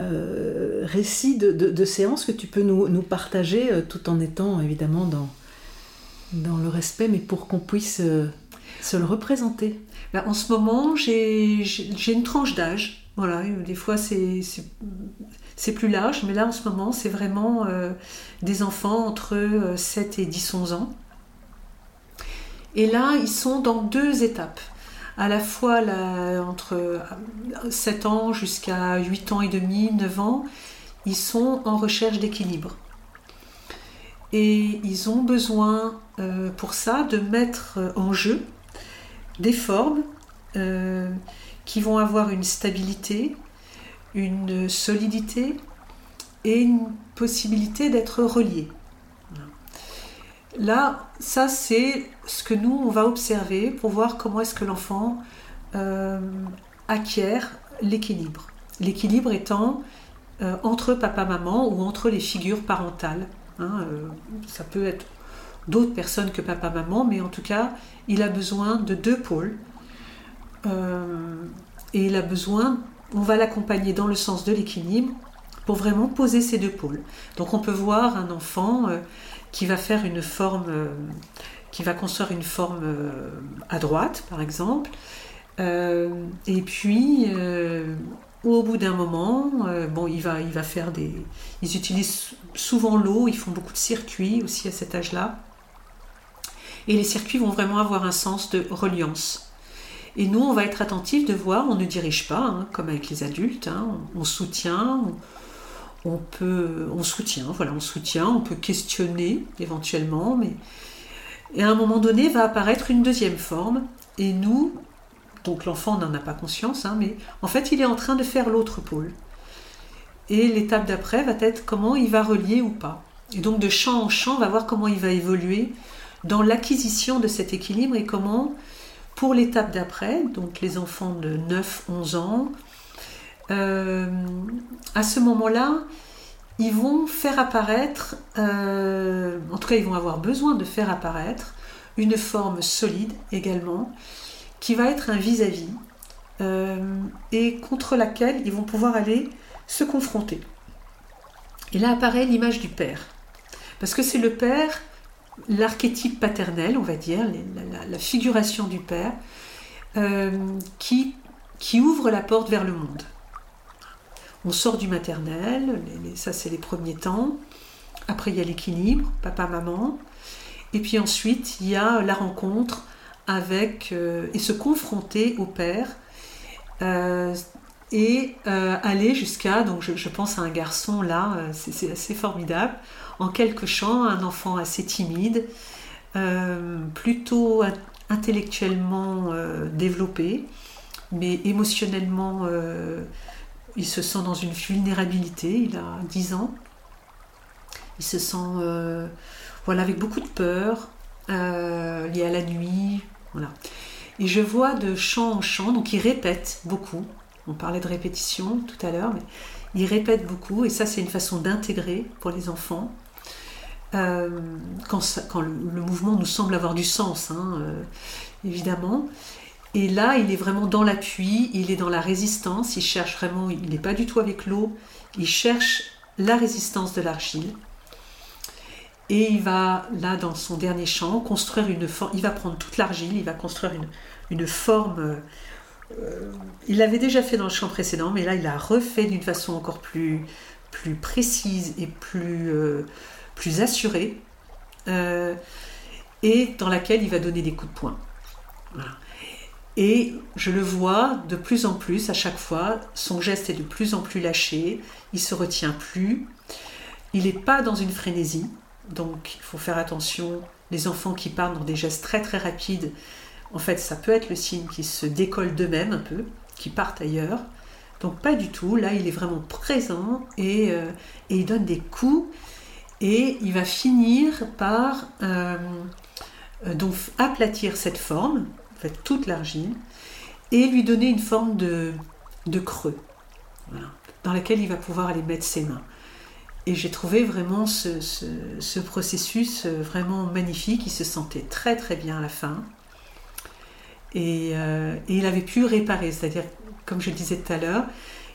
euh, récits de, séances que tu peux nous, partager euh, tout en étant évidemment dans, dans le respect, mais pour qu'on puisse euh, se le représenter? Ben, En ce moment, j'ai une tranche d'âge. Voilà, des fois c'est plus large, mais là en ce moment, c'est vraiment des enfants entre 7 et 10-11 ans. Et là, ils sont dans deux étapes à la fois entre 7 ans jusqu'à 8 ans et demi, 9 ans, ils sont en recherche d'équilibre. Et ils ont besoin euh, pour ça de mettre en jeu des formes qui vont avoir une stabilité, une solidité et une possibilité d'être reliés. Là, ça c'est ce que nous, on va observer pour voir comment est-ce que l'enfant euh, acquiert l'équilibre. L'équilibre étant euh, entre papa-maman ou entre les figures parentales. Hein, euh, ça peut être d'autres personnes que papa-maman, mais en tout cas, il a besoin de deux pôles. Et il a besoin, on va l'accompagner dans le sens de l'équilibre pour vraiment poser ces deux pôles. Donc on peut voir un enfant qui va faire une forme, euh, qui va construire une forme euh, à droite, par exemple. Euh, et puis, au bout d'un moment, bon, il va, il va faire des. Ils utilisent souvent l'eau, ils font beaucoup de circuits aussi à cet âge-là. Et les circuits vont vraiment avoir un sens de reliance. Et nous, on va être attentif de voir, on ne dirige pas, hein, comme avec les adultes, hein, on, soutient, on peut, on soutient, voilà, on soutient, on peut questionner éventuellement, mais et à un moment donné va apparaître une deuxième forme, et nous, donc l'enfant n'en a pas conscience, hein, mais en fait il est en train de faire l'autre pôle. Et l'étape d'après va être comment il va relier ou pas. Et donc de champ en champ, on va voir comment il va évoluer dans l'acquisition de cet équilibre et comment, l'étape d'après, donc les enfants de 9-11 ans, euh, à ce moment-là, ils vont faire apparaître, euh, en tout cas ils vont avoir besoin de faire apparaître une forme solide également, qui va être un vis-à-vis, euh, et contre laquelle ils vont pouvoir aller se confronter. Et là apparaît l'image du père, parce que c'est le père, l'archétype paternel, on va dire, la, figuration du père, qui, qui ouvre la porte vers le monde. On sort du maternel, ça c'est les premiers temps. Après il y a l'équilibre, papa-maman. Et puis ensuite il y a la rencontre avec euh, et se confronter au père euh, et euh, aller jusqu'à, donc je, pense à un garçon là, c'est assez formidable, en quelques chants, un enfant assez timide, plutôt intellectuellement développé, mais émotionnellement il se sent dans une vulnérabilité, il a 10 ans. Il se sent euh, voilà, avec beaucoup de peur, euh, lié à la nuit. Voilà. Et je vois de chant en chant, donc il répète beaucoup. On parlait de répétition tout à l'heure, mais il répète beaucoup, et ça c'est une façon d'intégrer pour les enfants. Euh, quand, le, mouvement nous semble avoir du sens, hein, évidemment. Et là, il est vraiment dans l'appui, il est dans la résistance, il cherche vraiment, il n'est pas du tout avec l'eau, il cherche la résistance de l'argile. Et il va, là, dans son dernier champ, construire une forme, il va prendre toute l'argile, il va construire une, forme. Euh, il l'avait déjà fait dans le champ précédent, mais là, il a refait d'une façon encore plus, plus précise et plus, euh, plus euh, et dans laquelle il va donner des coups de poing. Et je le vois de plus en plus à chaque fois, son geste est de plus en plus lâché, il se retient plus, il n'est pas dans une frénésie, donc il faut faire attention. Les enfants qui partent dans des gestes très très rapides, en fait ça peut être le signe qu'ils se décollent d'eux-mêmes un peu, qui partent ailleurs. Donc pas du tout, là il est vraiment présent et, euh, il donne des coups et il va finir par euh, euh, aplatir cette forme toute l'argile, et lui donner une forme de, creux, dans laquelle il va pouvoir aller mettre ses mains. Et j'ai trouvé vraiment ce, ce, processus euh, vraiment magnifique. Il se sentait très très bien à la fin. Et, et il avait pu réparer, c'est-à-dire, comme je disais tout à l'heure,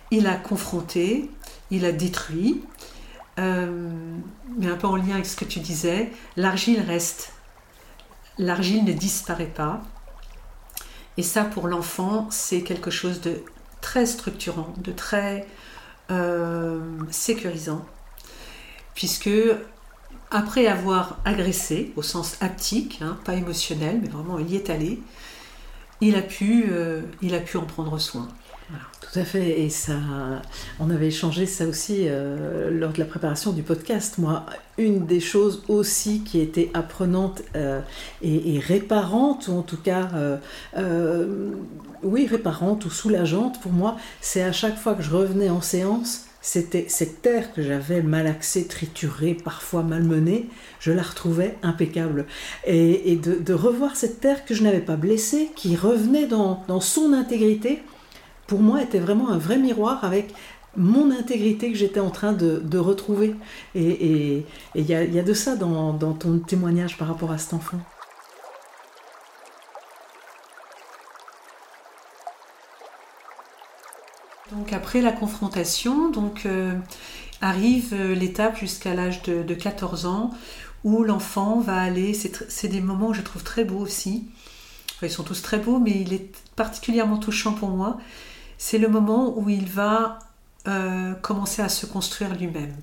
il a confronté, il a détruit, mais un peu en lien avec ce que tu disais, l'argile reste. L'argile ne disparaît pas. Et ça, pour l'enfant, c'est quelque chose de très structurant, de très euh, sécurisant, puisque après avoir agressé, au sens haptique, hein, pas émotionnel, mais vraiment il y est allé, il a pu, euh, il a pu en prendre soin. Tout à fait, et ça, on avait échangé ça aussi euh, lors de la préparation du podcast. Moi, une des choses aussi qui était apprenante euh, et, réparante, ou en tout cas, euh, oui, réparante ou soulageante pour moi, c'est à chaque fois que je revenais en séance, c'était cette terre que j'avais malaxée, triturée, parfois malmenée, je la retrouvais impeccable. Et, de, revoir cette terre que je n'avais pas blessée, qui revenait dans, dans son intégrité, pour moi, était vraiment un vrai miroir avec mon intégrité que j'étais en train de, retrouver. Et il y, a, de ça dans, ton témoignage par rapport à cet enfant. Donc après la confrontation, donc euh, arrive euh, l'étape jusqu'à l'âge de, 14 ans où l'enfant va aller, c'est des moments que je trouve très beaux aussi. ils sont tous très beaux, mais il est particulièrement touchant pour moi c'est le moment où il va euh, commencer à se construire lui-même.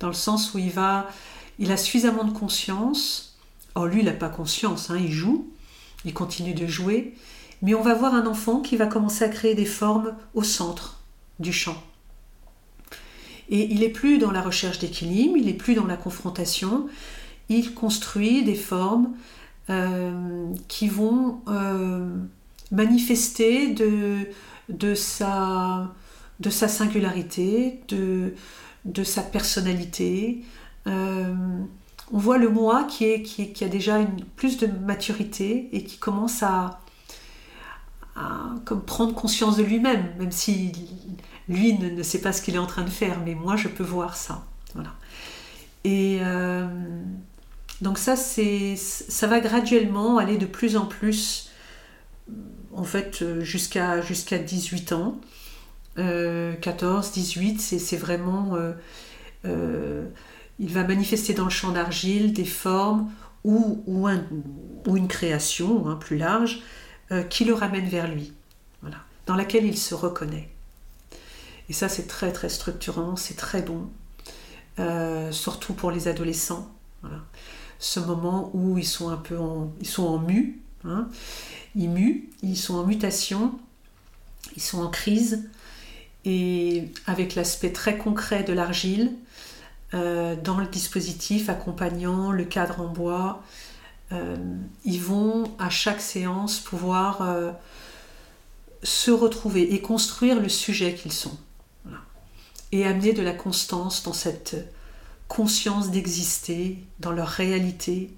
Dans le sens où il va, il a suffisamment de conscience. Or lui, il n'a pas conscience, hein, il joue, il continue de jouer, mais on va voir un enfant qui va commencer à créer des formes au centre du champ. Et il n'est plus dans la recherche d'équilibre, il n'est plus dans la confrontation, il construit des formes euh, qui vont euh, manifester de, de sa, de sa singularité, de, de sa personnalité. Euh, on voit le moi qui, est, qui, a déjà une, plus de maturité et qui commence à, comme prendre conscience de lui-même, même si lui ne, sait pas ce qu'il est en train de faire, mais moi je peux voir ça. Voilà. Et euh, donc ça, ça va graduellement aller de plus en plus en fait euh, jusqu'à jusqu'à 18 ans. 14, 18, c'est vraiment... Euh, euh, il va manifester dans le champ d'argile des formes ou, ou, ou une création hein, plus large qui le ramène vers lui, voilà, dans laquelle il se reconnaît. Et ça, c'est très très structurant, c'est très bon, surtout pour les adolescents. Ce moment où ils sont un peu en, ils sont en mu, hein, ils muent, ils sont en mutation, ils sont en crise, et avec l'aspect très concret de l'argile, euh, dans le dispositif accompagnant le cadre en bois, euh, ils vont à chaque séance pouvoir euh, se retrouver et construire le sujet qu'ils sont. Et amener de la constance dans cette conscience d'exister, dans leur réalité,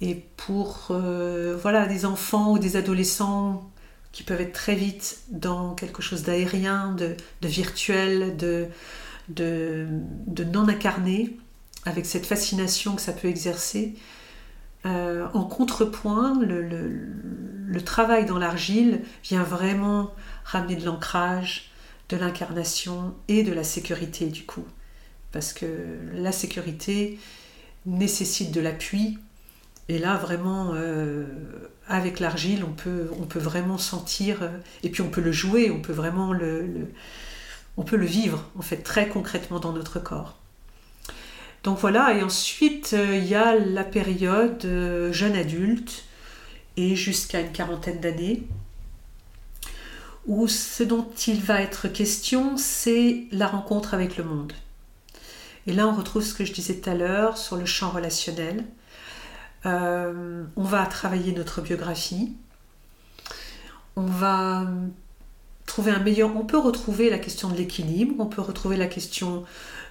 et pour euh, voilà, des enfants ou des adolescents qui peuvent être très vite dans quelque chose d'aérien, de, virtuel, de, non incarné, avec cette fascination que ça peut exercer. Euh, en contrepoint, le, le, travail dans l'argile vient vraiment ramener de l'ancrage, de l'incarnation et de la sécurité du coup. Parce que la sécurité nécessite de l'appui, et là, vraiment, euh, avec l'argile, on peut, on peut vraiment sentir, euh, et puis on peut le jouer, on peut vraiment le, on vivre, en fait, très concrètement dans notre corps. Donc voilà, et ensuite, euh, il y a la période jeune adulte, et jusqu'à une quarantaine d'années, où ce dont il va être question, c'est la rencontre avec le monde. Et là, on retrouve ce que je disais tout à l'heure sur le champ relationnel euh, on va travailler notre biographie. On va trouver un meilleur. On peut retrouver la question de l'équilibre, on peut retrouver la question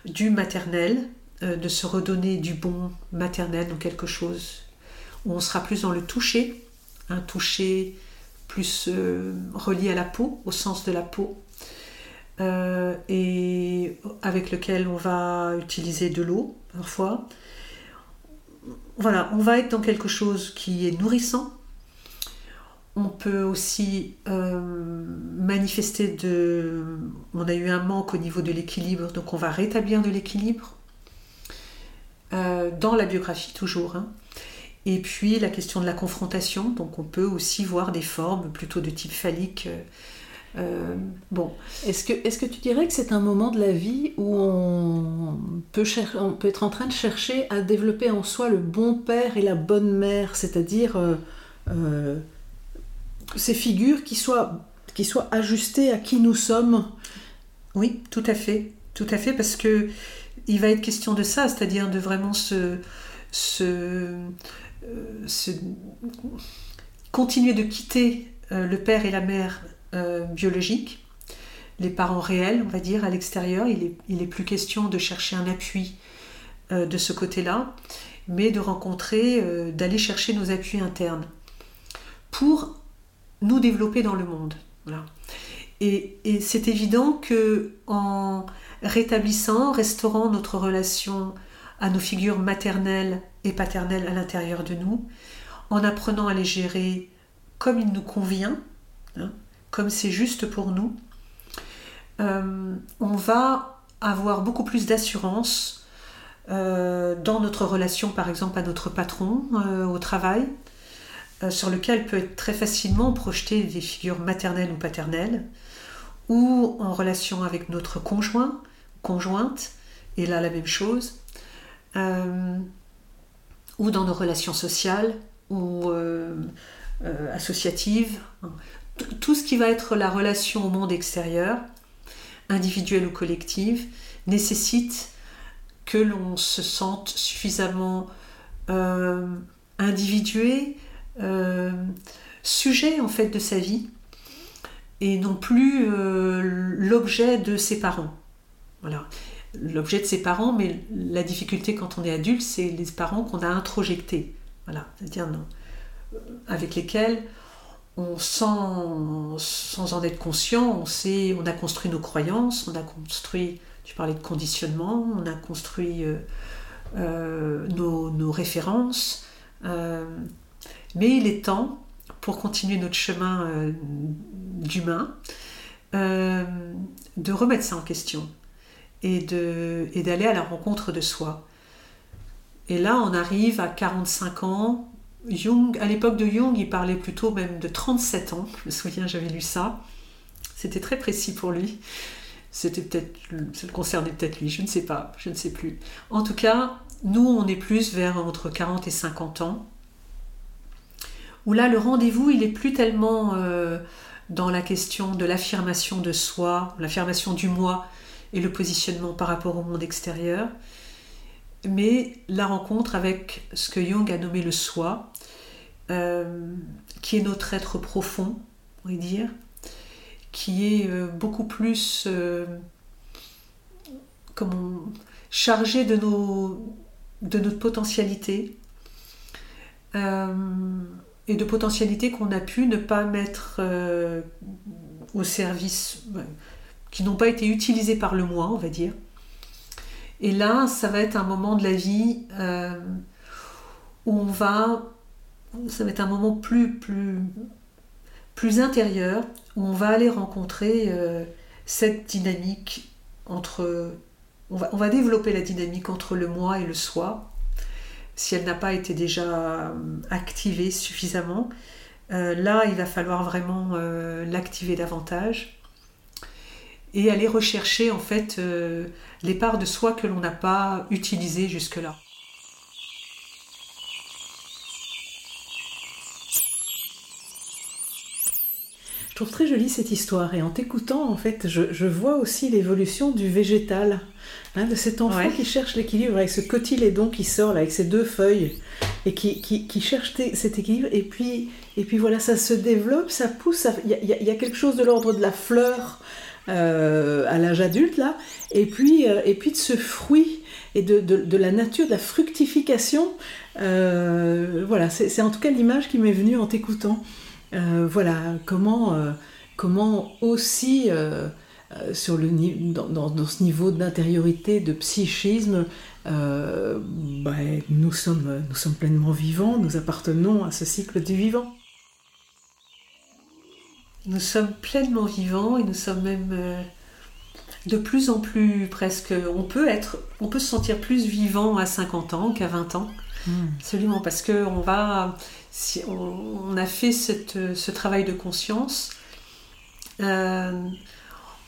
du maternel, euh, de se redonner du bon maternel dans quelque chose où on sera plus dans le toucher, un toucher plus euh, relié à la peau, au sens de la peau, et avec lequel on va utiliser de l'eau parfois, voilà, on va être dans quelque chose qui est nourrissant. On peut aussi euh, manifester de... On a eu un manque au niveau de l'équilibre, donc on va rétablir de l'équilibre. Euh, dans la biographie toujours. Hein. Et puis la question de la confrontation, donc on peut aussi voir des formes plutôt de type phallique. Euh, euh, bon. Est-ce que, est que tu dirais que c'est un moment de la vie où on peut, être en train de chercher à développer en soi le bon père et la bonne mère, c'est-à-dire euh, euh, ces figures qui soient qui soit ajusté à qui nous sommes? Oui, tout à fait, tout à fait, parce que il va être question de ça, c'est-à-dire de vraiment se, se continuer de quitter le père et la mère biologiques les parents réels, on va dire, à l'extérieur. Il n'est est plus question de chercher un appui euh, de ce côté-là, mais de rencontrer, euh, d'aller chercher nos appuis internes pour nous développer dans le monde. Et c'est évident que en rétablissant, restaurant notre relation à nos figures maternelles et paternelles à l'intérieur de nous, en apprenant à les gérer comme il nous convient, hein, comme c'est juste pour nous, euh, on va avoir beaucoup plus d'assurance euh, dans notre relation, par exemple, à notre patron euh, au travail, sur lequel peut être très facilement projeté des figures maternelles ou paternelles, ou en relation avec notre conjoint, conjointe, et là la même chose, ou dans nos relations sociales ou associatives, tout ce qui va être la relation au monde extérieur, individuelle ou collective, nécessite que l'on se sente suffisamment euh, individué, euh, sujet en fait de sa vie, et non plus euh, l'objet de ses parents. Voilà. L'objet de ses parents, mais la difficulté quand on est adulte, c'est les parents qu'on a introjectés. Voilà, c'est-à-dire non, avec lesquels on sans, sans en être conscient, on, sait, on a construit nos croyances, on a construit, tu parlais de conditionnement, on a construit euh, euh, nos, références. Euh, mais il est temps, pour continuer notre chemin d'humain, de remettre ça en question et d'aller à la rencontre de soi. Et là, on arrive à 45 ans, Jung, à l'époque de Jung, il parlait plutôt même de 37 ans. Je me souviens, j'avais lu ça. C'était très précis pour lui. C'était peut-être, ça le concernait peut-être lui, je ne sais pas, je ne sais plus. En tout cas, nous, on est plus vers entre 40 et 50 ans, où là, le rendez-vous, il est plus tellement euh, dans la question de l'affirmation de soi, l'affirmation du moi et le positionnement par rapport au monde extérieur, mais la rencontre avec ce que Jung a nommé le soi, euh, qui est notre être profond, on va dire, qui est euh, beaucoup plus euh, chargé de, nos, de notre potentialité et de potentialités qu'on a pu ne pas mettre au service, qui n'ont pas été utilisées par le moi, on va dire. Et là, ça va être un moment de la vie euh, où on va, ça va être un moment plus, plus, plus intérieur, où on va aller rencontrer euh, cette dynamique entre... On va, développer la dynamique entre le moi et le soi, si elle n'a pas été déjà euh, activée suffisamment. là, il va falloir vraiment l'activer davantage et aller rechercher en fait euh, les parts de soi que l'on n'a pas utilisées jusque-là. Je trouve très jolie cette histoire et en t'écoutant, en fait, je, vois aussi l'évolution du végétal, hein, de cet enfant qui cherche l'équilibre avec ce cotylédon qui sort là, avec ses deux feuilles et qui, qui, cherche cet équilibre et puis, et puis voilà, ça se développe, ça pousse, il y, y, a quelque chose de l'ordre de la fleur euh, à l'âge adulte là, et puis, euh, et puis de ce fruit et de, la nature, de la fructification. Euh, voilà, c'est en tout cas l'image qui m'est venue en t'écoutant. voilà, comment, comment aussi sur le, dans, dans, ce niveau d'intériorité, de psychisme, bah, nous, sommes, nous sommes pleinement vivants, nous appartenons à ce cycle du vivant. Nous sommes pleinement vivants et nous sommes même euh, de plus en plus presque. On peut être, on peut se sentir plus vivant à 50 ans qu'à 20 ans. Hmm. Absolument, parce que on va, si on, a fait ce travail de conscience, euh,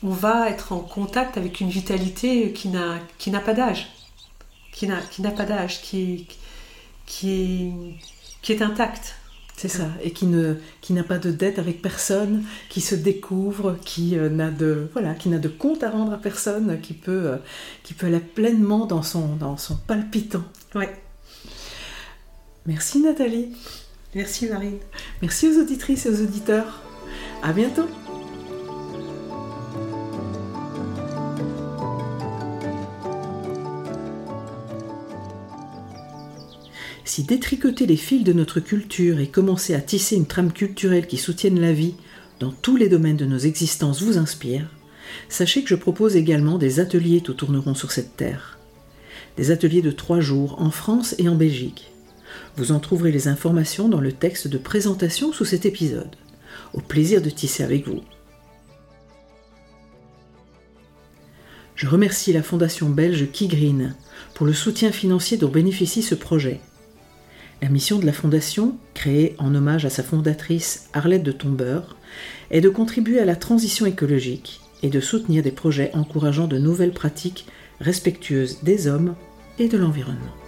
on va être en contact avec une vitalité qui n'a qui n'a pas d'âge, qui n'a qui n'a pas d'âge, qui qui est qui est intacte C'est ça, et qui ne qui n'a pas de dette avec personne, qui se découvre, qui euh, n'a de voilà, qui n'a de compte à rendre à personne, qui peut euh, qui peut aller pleinement dans son dans son palpitant. Ouais. Merci Nathalie. Merci Marine. Merci aux auditrices et aux auditeurs. À bientôt. Si détricoter les fils de notre culture et commencer à tisser une trame culturelle qui soutienne la vie dans tous les domaines de nos existences vous inspire, sachez que je propose également des ateliers tout tourneront sur cette terre. Des ateliers de trois jours en France et en Belgique. Vous en trouverez les informations dans le texte de présentation sous cet épisode. Au plaisir de tisser avec vous. Je remercie la fondation belge Green pour le soutien financier dont bénéficie ce projet. La mission de la fondation, créée en hommage à sa fondatrice Arlette de Tombeur, est de contribuer à la transition écologique et de soutenir des projets encourageant de nouvelles pratiques respectueuses des hommes et de l'environnement.